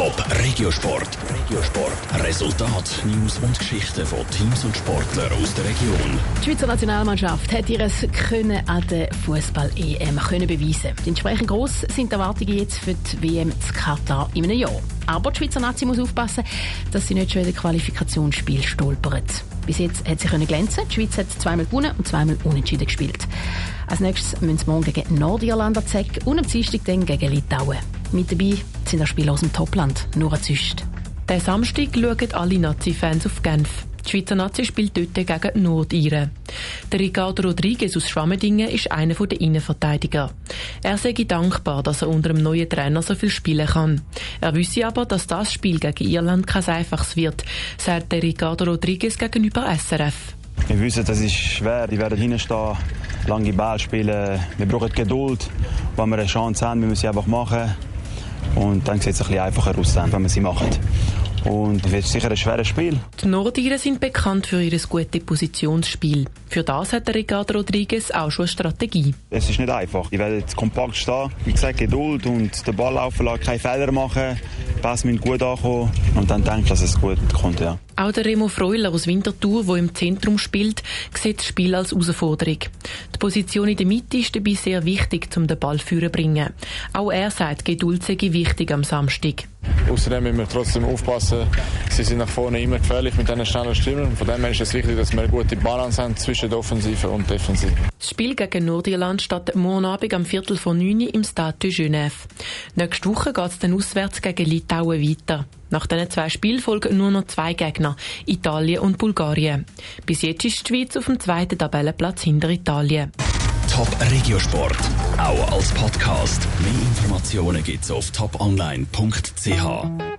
Top Regiosport. Regiosport. Resultat, News und Geschichten von Teams und Sportlern aus der Region. Die Schweizer Nationalmannschaft hat ihr Können an der Fußball-EM können beweisen. Entsprechend gross sind die Erwartungen jetzt für die WM zu Katar in einem Jahr. Aber die Schweizer Nazi muss aufpassen, dass sie nicht schon in dem Qualifikationsspiel stolpert. Bis jetzt hat sie können glänzen. Die Schweiz hat zweimal gewonnen und zweimal unentschieden gespielt. Als nächstes müssen sie morgen gegen Nordirland zeigen und am Dienstag dann gegen Litauen. Mit dabei sind auch Spieler aus dem Topland, nur ein Züst. Den Samstag schauen alle Nazi-Fans auf Genf. Die Schweizer Nazi spielt dort gegen Nordiren. Der Ricardo Rodriguez aus Schwammendingen ist einer der Innenverteidiger. Er sei dankbar, dass er unter dem neuen Trainer so viel spielen kann. Er wisse aber, dass das Spiel gegen Irland kein einfaches wird, sagt der Ricardo Rodriguez gegenüber SRF. Wir wissen, das ist schwer. Die werden hinstehen, lange Ball spielen. Wir brauchen Geduld. Wenn wir eine Chance haben, müssen wir sie einfach machen. Und dann sieht es ein bisschen einfacher aus, wenn wir sie machen. Und es wird sicher ein schweres Spiel. Die Nordiren sind bekannt für ihr gutes Positionsspiel. Für das hat der Ricardo Rodriguez auch schon eine Strategie. Es ist nicht einfach. Die werden jetzt kompakt stehen. Wie gesagt, Geduld und den Ball laufen lassen, keine Fehler machen. Pass müssen gut ankommen. Und dann denke ich, dass es gut kommt, ja. Auch der Remo Freuler aus Winterthur, der im Zentrum spielt, sieht das Spiel als Herausforderung. Die Position in der Mitte ist dabei sehr wichtig, um den Ball zu bringen. Auch er sagt, Geduld sei wichtig am Samstag. Außerdem müssen wir trotzdem aufpassen, sie sind nach vorne immer gefährlich mit diesen schnellen Stimmen. Von dem her ist es wichtig, dass wir eine gute Balance haben zwischen der Offensive und der Defensive. Das Spiel gegen Nordirland startet morgen Abend am Viertel von 9 Uhr im Stade de Genève. Nächste Woche geht es dann auswärts gegen Litauen weiter. Nach diesen zwei Spielen folgen nur noch zwei Gegner, Italien und Bulgarien. Bis jetzt ist die Schweiz auf dem zweiten Tabellenplatz hinter Italien. Top Regiosport, auch als Podcast. Mehr Informationen gibt's auf toponline.ch.